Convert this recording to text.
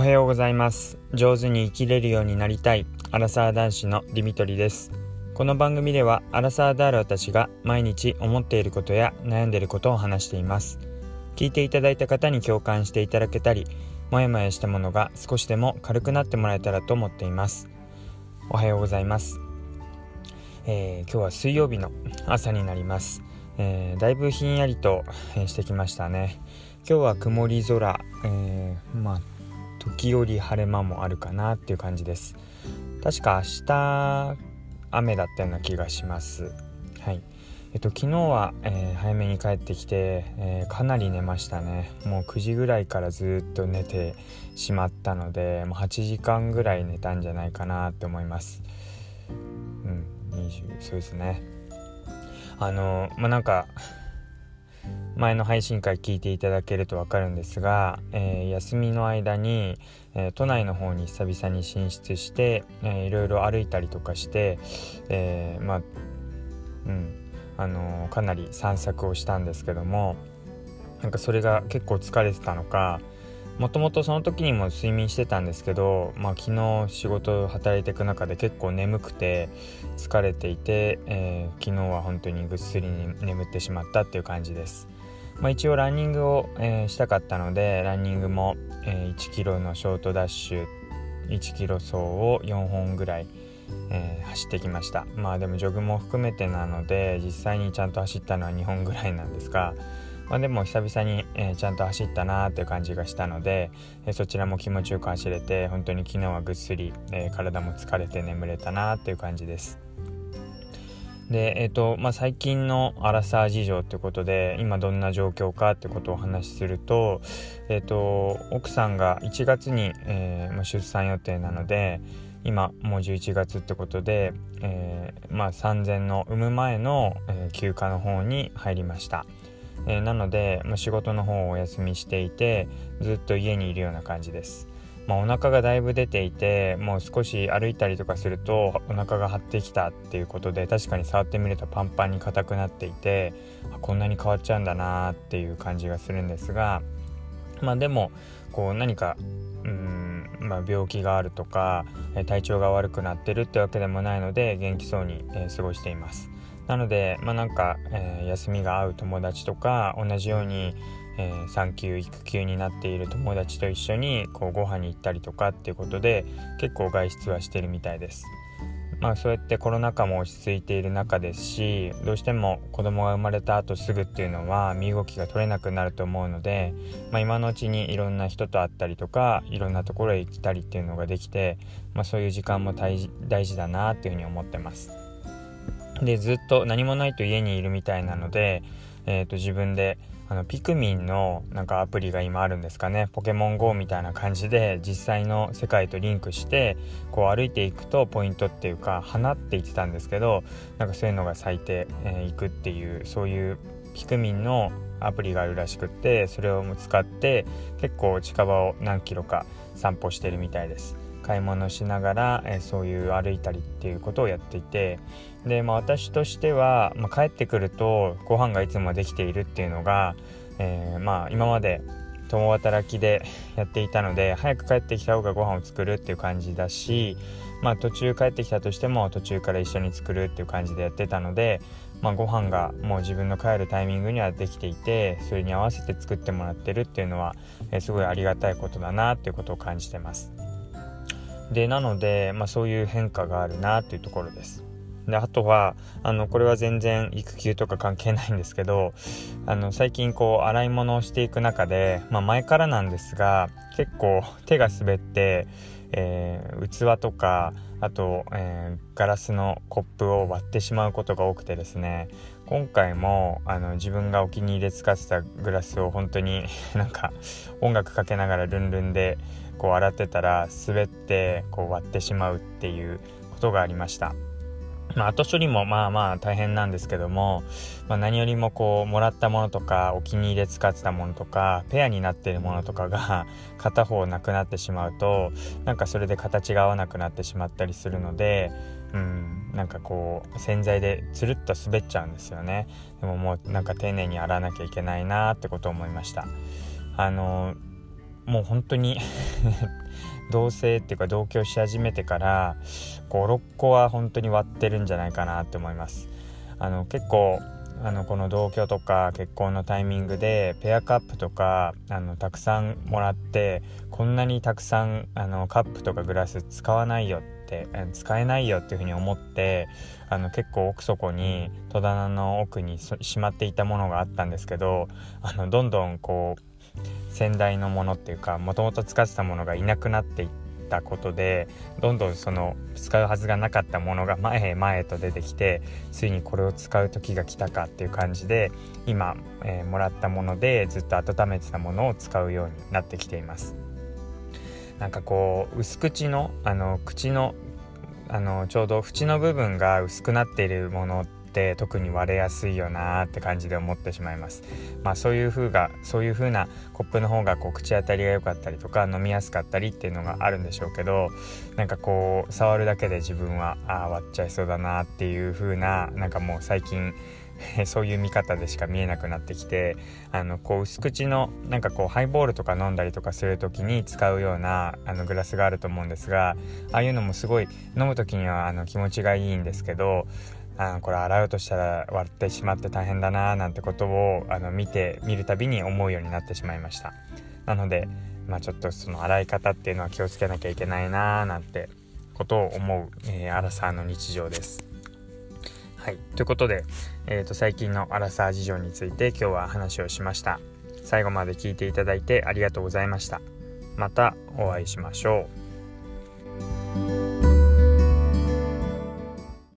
おはようございます。上手に生きれるようになりたいアラサー男子のディミトリです。この番組ではアラサーである私が毎日思っていることや悩んでいることを話しています。聞いていただいた方に共感していただけたりもやもやしたものが少しでも軽くなってもらえたらと思っています。おはようございます、えー、今日は水曜日の朝になります、えー、だいぶひんやりとしてきましたね。今日は曇り空、えー、まあ時折晴れ間もあるかなっていう感じです。確か明日雨だったような気がします。はい。えっと昨日は、えー、早めに帰ってきて、えー、かなり寝ましたね。もう9時ぐらいからずっと寝てしまったのでもう8時間ぐらい寝たんじゃないかなって思います。うん20そうですね。あのまあなんか前の配信会聞いていただけると分かるんですが、えー、休みの間に、えー、都内の方に久々に進出して、えー、いろいろ歩いたりとかして、えー、まあうんあのかなり散策をしたんですけどもなんかそれが結構疲れてたのかもともとその時にも睡眠してたんですけど、まあ、昨日仕事働いていく中で結構眠くて疲れていて、えー、昨日は本当にぐっすり眠ってしまったっていう感じです。まあ、一応ランニングを、えー、したかったのでランニングも、えー、1キロのショートダッシュ1キロ走を4本ぐらい、えー、走ってきましたまあでもジョグも含めてなので実際にちゃんと走ったのは2本ぐらいなんですが、まあ、でも久々に、え、ちゃんと走ったなーっていう感じがしたので、え、そちらも気持ちよく走れて本当に昨日はぐっすり、え体も疲れて眠れたなーっていう感じです。で、えーとまあ、最近のアラサー事情ってことで今どんな状況かってことをお話しすると,、えーと、奥さんが1月に、えー、出産予定なので今もう11月ってことで、えー、まあ、産前の産む前の、えー、休暇の方に入りました。えー、なので、まあ、仕事の方をお休みしていてずっと家にいるような感じです。まあ、お腹がだいぶ出ていてもう少し歩いたりとかするとお腹が張ってきたっていうことで確かに触ってみるとパンパンに硬くなっていてこんなに変わっちゃうんだなっていう感じがするんですがまあでもこう何かうんまあ、病気があるとか体調が悪くなってるってわけでもないので元気そうに、え、過ごしています。なのでまあなんか、えー、休みが合う友達とか同じようにえー、産休育休になっている友達と一緒にこうご飯に行ったりとかっていうことで結構外出はしてるみたいです。まあそうやってコロナ禍も落ち着いている中ですしどうしても子供が生まれた後すぐっていうのは身動きが取れなくなると思うので、まあ、今のうちにいろんな人と会ったりとかいろんなところへ行ったりっていうのができて、まあ、そういう時間も大事だなっていうふうに思ってます。でずっと何もないと家にいるみたいなので、えー、と自分であのピクミンのなんかアプリが今あるんですかねポケモン GO みたいな感じで実際の世界とリンクしてこう歩いていくとポイントっていうか花って言ってたんですけどなんかそういうのが咲いてい、くっていうそういうピクミンのアプリがあるらしくってそれを使って結構近場を何キロか散歩してるみたいです。買い物しながら、え、そういう歩いたりっていうことをやっていてで、まあ、私としては、まあ、帰ってくるとご飯がいつもできているっていうのが、えー、まあ今まで共働きでやっていたので早く帰ってきた方がご飯を作るっていう感じだし、まあ、途中帰ってきたとしても途中から一緒に作るっていう感じでやってたので、まあ、ご飯がもう自分の帰るタイミングにはできていてそれに合わせて作ってもらってるっていうのは、えー、すごいありがたいことだなっていうことを感じてます。でなので、まあ、そういう変化があるなっていうところです。であとはあのこれは全然育休とか関係ないんですけどあの最近こう洗い物をしていく中で、まあ、前からなんですが結構手が滑って、えー、器とかあと、えー、ガラスのコップを割ってしまうことが多くてですね今回もあの自分がお気に入りで使ってたグラスを本当になんか音楽かけながらルンルンでこう洗ってたら滑ってこう割ってしまうっていうことがありました。まあ、後処理もまあまあ大変なんですけども、まあ、何よりもこうもらったものとかお気に入りで使ってたものとかペアになっているものとかが片方なくなってしまうとなんかそれで形が合わなくなってしまったりするのでうんなんかこう洗剤でつるっと滑っちゃうんですよねでももうなんか丁寧に洗わなきゃいけないなってことを思いましたあのもう本当に 同棲っていうか同居し始めてから56個は本当に割ってるんじゃないかなって思います。あの結構あのこの同居とか結婚のタイミングでペアカップとかあのたくさんもらってこんなにたくさんあのカップとかグラス使わないよって使えないよっていうふうに思ってあの結構奥底に戸棚の奥にしまっていたものがあったんですけどあのどんどんこう先代のものっていうかもともと使ってたものがいなくなっていったことでどんどんその使うはずがなかったものが前へ前へと出てきてついにこれを使う時が来たかっていう感じで今、えー、もらったものでずっと温めてたものを使うようになってきています。なんかこう薄口のあの口のあのちょうど縁の部分が薄くなっているものって特に割れやすいよなって感じで思ってしまいます。まあそういう風がそういう風なコップの方がこう口当たりが良かったりとか飲みやすかったりっていうのがあるんでしょうけどなんかこう触るだけで自分はああ割っちゃいそうだなっていう風ななんかもう最近 そういう見方でしか見えなくなってきてあのこう薄口のなんかこうハイボールとか飲んだりとかする時に使うようなあのグラスがあると思うんですがああいうのもすごい飲む時にはあの気持ちがいいんですけどあこれ洗うとしたら割ってしまって大変だななんてことをあの見て見るたびに思うようになってしまいました。なので、まあ、ちょっとその洗い方っていうのは気をつけなきゃいけないななんてことを思う、えー、アラサーの日常です。はい。ということで、えーと、最近のアラサー事情について今日は話をしました。最後まで聞いていただいてありがとうございました。またお会いしましょう。